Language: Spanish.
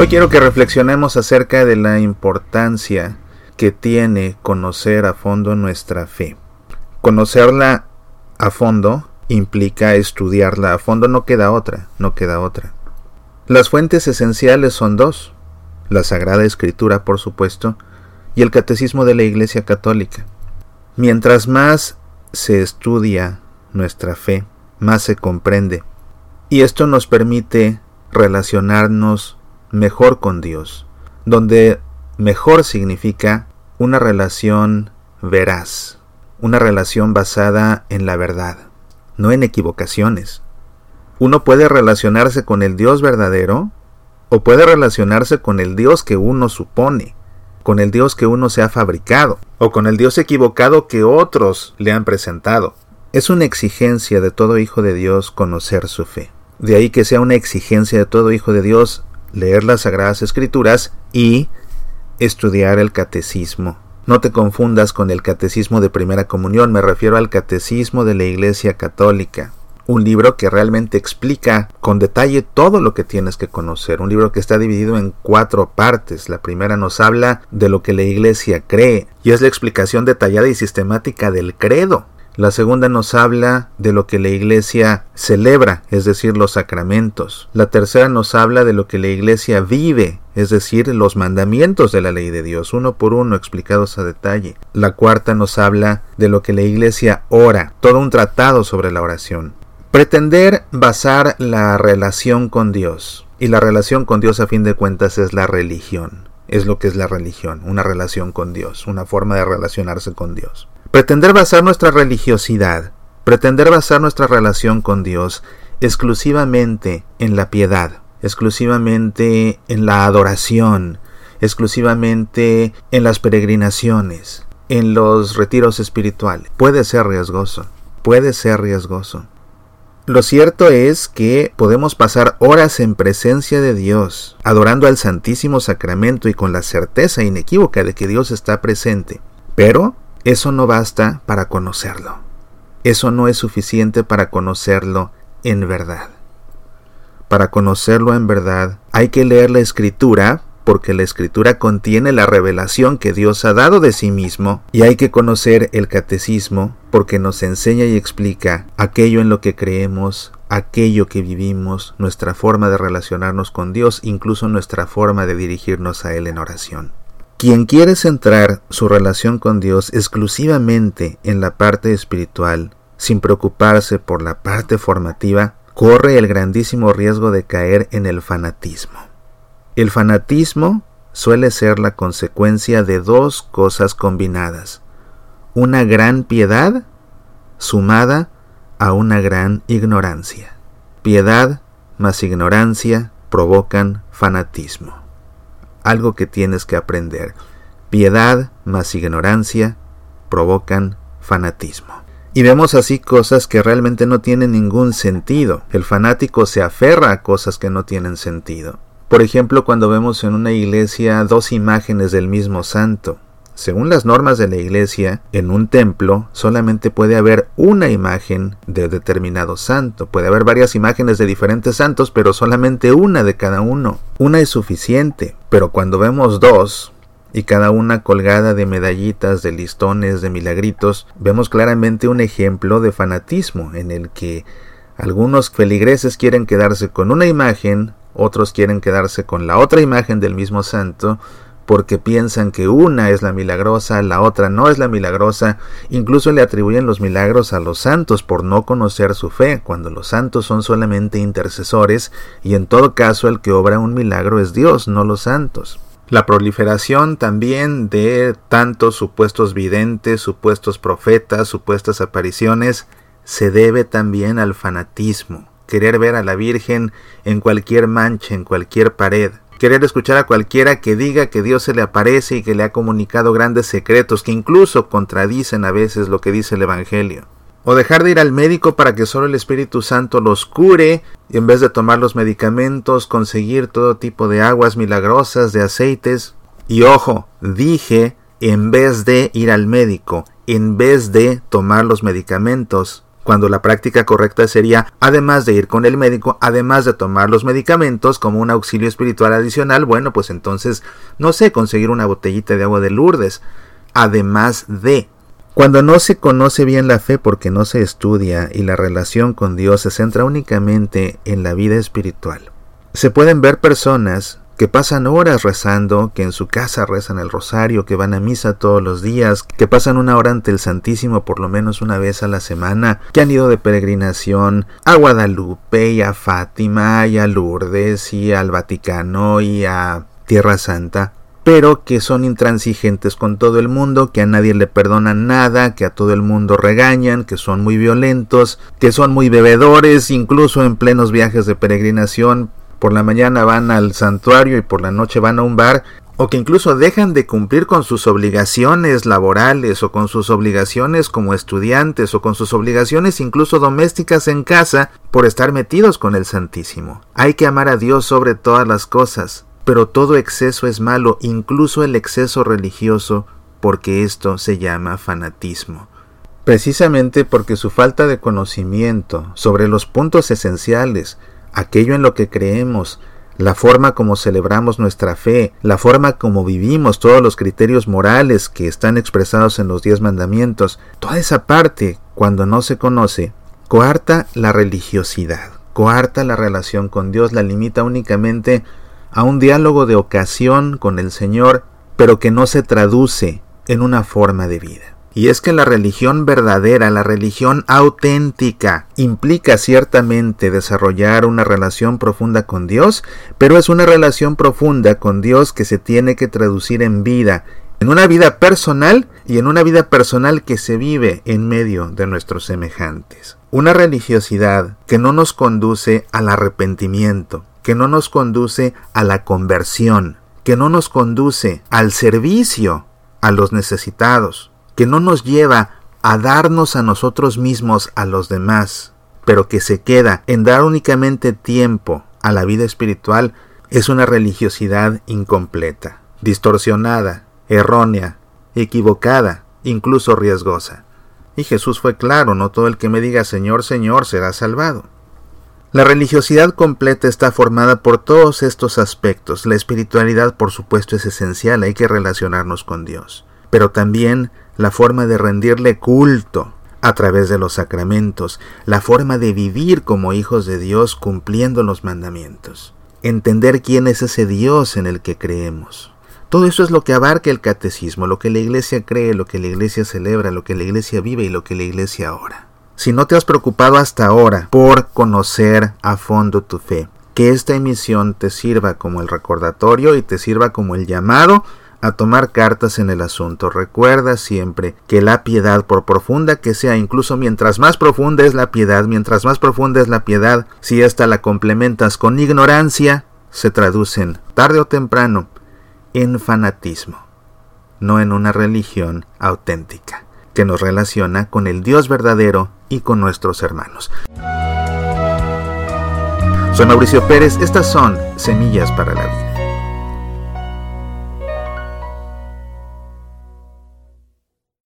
Hoy quiero que reflexionemos acerca de la importancia que tiene conocer a fondo nuestra fe. Conocerla a fondo implica estudiarla a fondo, no queda otra, no queda otra. Las fuentes esenciales son dos, la Sagrada Escritura, por supuesto, y el Catecismo de la Iglesia Católica. Mientras más se estudia nuestra fe, más se comprende, y esto nos permite relacionarnos mejor con Dios, donde mejor significa una relación veraz, una relación basada en la verdad, no en equivocaciones. Uno puede relacionarse con el Dios verdadero o puede relacionarse con el Dios que uno supone, con el Dios que uno se ha fabricado, o con el Dios equivocado que otros le han presentado. Es una exigencia de todo hijo de Dios conocer su fe. De ahí que sea una exigencia de todo hijo de Dios leer las Sagradas Escrituras y estudiar el catecismo. No te confundas con el catecismo de primera comunión, me refiero al catecismo de la Iglesia Católica. Un libro que realmente explica con detalle todo lo que tienes que conocer. Un libro que está dividido en cuatro partes. La primera nos habla de lo que la Iglesia cree y es la explicación detallada y sistemática del credo. La segunda nos habla de lo que la Iglesia celebra, es decir, los sacramentos. La tercera nos habla de lo que la Iglesia vive, es decir, los mandamientos de la ley de Dios, uno por uno explicados a detalle. La cuarta nos habla de lo que la Iglesia ora, todo un tratado sobre la oración. Pretender basar la relación con Dios, y la relación con Dios a fin de cuentas es la religión, es lo que es la religión, una relación con Dios, una forma de relacionarse con Dios. Pretender basar nuestra religiosidad, pretender basar nuestra relación con Dios exclusivamente en la piedad, exclusivamente en la adoración, exclusivamente en las peregrinaciones, en los retiros espirituales, puede ser riesgoso, puede ser riesgoso. Lo cierto es que podemos pasar horas en presencia de Dios, adorando al Santísimo Sacramento y con la certeza inequívoca de que Dios está presente, pero eso no basta para conocerlo. Eso no es suficiente para conocerlo en verdad. Para conocerlo en verdad hay que leer la escritura porque la escritura contiene la revelación que Dios ha dado de sí mismo y hay que conocer el catecismo porque nos enseña y explica aquello en lo que creemos, aquello que vivimos, nuestra forma de relacionarnos con Dios, incluso nuestra forma de dirigirnos a Él en oración. Quien quiere centrar su relación con Dios exclusivamente en la parte espiritual, sin preocuparse por la parte formativa, corre el grandísimo riesgo de caer en el fanatismo. El fanatismo suele ser la consecuencia de dos cosas combinadas, una gran piedad sumada a una gran ignorancia. Piedad más ignorancia provocan fanatismo algo que tienes que aprender. Piedad más ignorancia provocan fanatismo. Y vemos así cosas que realmente no tienen ningún sentido. El fanático se aferra a cosas que no tienen sentido. Por ejemplo, cuando vemos en una iglesia dos imágenes del mismo santo, según las normas de la iglesia, en un templo solamente puede haber una imagen de determinado santo. Puede haber varias imágenes de diferentes santos, pero solamente una de cada uno. Una es suficiente, pero cuando vemos dos, y cada una colgada de medallitas, de listones, de milagritos, vemos claramente un ejemplo de fanatismo en el que algunos feligreses quieren quedarse con una imagen, otros quieren quedarse con la otra imagen del mismo santo, porque piensan que una es la milagrosa, la otra no es la milagrosa, incluso le atribuyen los milagros a los santos por no conocer su fe, cuando los santos son solamente intercesores y en todo caso el que obra un milagro es Dios, no los santos. La proliferación también de tantos supuestos videntes, supuestos profetas, supuestas apariciones, se debe también al fanatismo, querer ver a la Virgen en cualquier mancha, en cualquier pared, querer escuchar a cualquiera que diga que Dios se le aparece y que le ha comunicado grandes secretos que incluso contradicen a veces lo que dice el Evangelio. O dejar de ir al médico para que solo el Espíritu Santo los cure y en vez de tomar los medicamentos conseguir todo tipo de aguas milagrosas, de aceites. Y ojo, dije en vez de ir al médico, en vez de tomar los medicamentos, cuando la práctica correcta sería, además de ir con el médico, además de tomar los medicamentos como un auxilio espiritual adicional, bueno, pues entonces, no sé, conseguir una botellita de agua de Lourdes, además de. Cuando no se conoce bien la fe porque no se estudia y la relación con Dios se centra únicamente en la vida espiritual, se pueden ver personas que pasan horas rezando, que en su casa rezan el rosario, que van a misa todos los días, que pasan una hora ante el Santísimo por lo menos una vez a la semana, que han ido de peregrinación a Guadalupe y a Fátima y a Lourdes y al Vaticano y a Tierra Santa, pero que son intransigentes con todo el mundo, que a nadie le perdonan nada, que a todo el mundo regañan, que son muy violentos, que son muy bebedores, incluso en plenos viajes de peregrinación por la mañana van al santuario y por la noche van a un bar, o que incluso dejan de cumplir con sus obligaciones laborales o con sus obligaciones como estudiantes o con sus obligaciones incluso domésticas en casa por estar metidos con el Santísimo. Hay que amar a Dios sobre todas las cosas, pero todo exceso es malo, incluso el exceso religioso, porque esto se llama fanatismo precisamente porque su falta de conocimiento sobre los puntos esenciales aquello en lo que creemos, la forma como celebramos nuestra fe, la forma como vivimos, todos los criterios morales que están expresados en los diez mandamientos, toda esa parte, cuando no se conoce, coarta la religiosidad, coarta la relación con Dios, la limita únicamente a un diálogo de ocasión con el Señor, pero que no se traduce en una forma de vida. Y es que la religión verdadera, la religión auténtica, implica ciertamente desarrollar una relación profunda con Dios, pero es una relación profunda con Dios que se tiene que traducir en vida, en una vida personal y en una vida personal que se vive en medio de nuestros semejantes. Una religiosidad que no nos conduce al arrepentimiento, que no nos conduce a la conversión, que no nos conduce al servicio a los necesitados, que no nos lleva a darnos a nosotros mismos a los demás, pero que se queda en dar únicamente tiempo a la vida espiritual, es una religiosidad incompleta, distorsionada, errónea, equivocada, incluso riesgosa. Y Jesús fue claro, no todo el que me diga Señor, Señor será salvado. La religiosidad completa está formada por todos estos aspectos. La espiritualidad, por supuesto, es esencial, hay que relacionarnos con Dios. Pero también la forma de rendirle culto a través de los sacramentos, la forma de vivir como hijos de Dios cumpliendo los mandamientos, entender quién es ese Dios en el que creemos. Todo eso es lo que abarca el catecismo, lo que la iglesia cree, lo que la iglesia celebra, lo que la iglesia vive y lo que la iglesia ora. Si no te has preocupado hasta ahora por conocer a fondo tu fe, que esta emisión te sirva como el recordatorio y te sirva como el llamado a tomar cartas en el asunto. Recuerda siempre que la piedad, por profunda que sea, incluso mientras más profunda es la piedad, mientras más profunda es la piedad, si ésta la complementas con ignorancia, se traducen, tarde o temprano, en fanatismo, no en una religión auténtica, que nos relaciona con el Dios verdadero y con nuestros hermanos. Soy Mauricio Pérez, estas son Semillas para la Vida.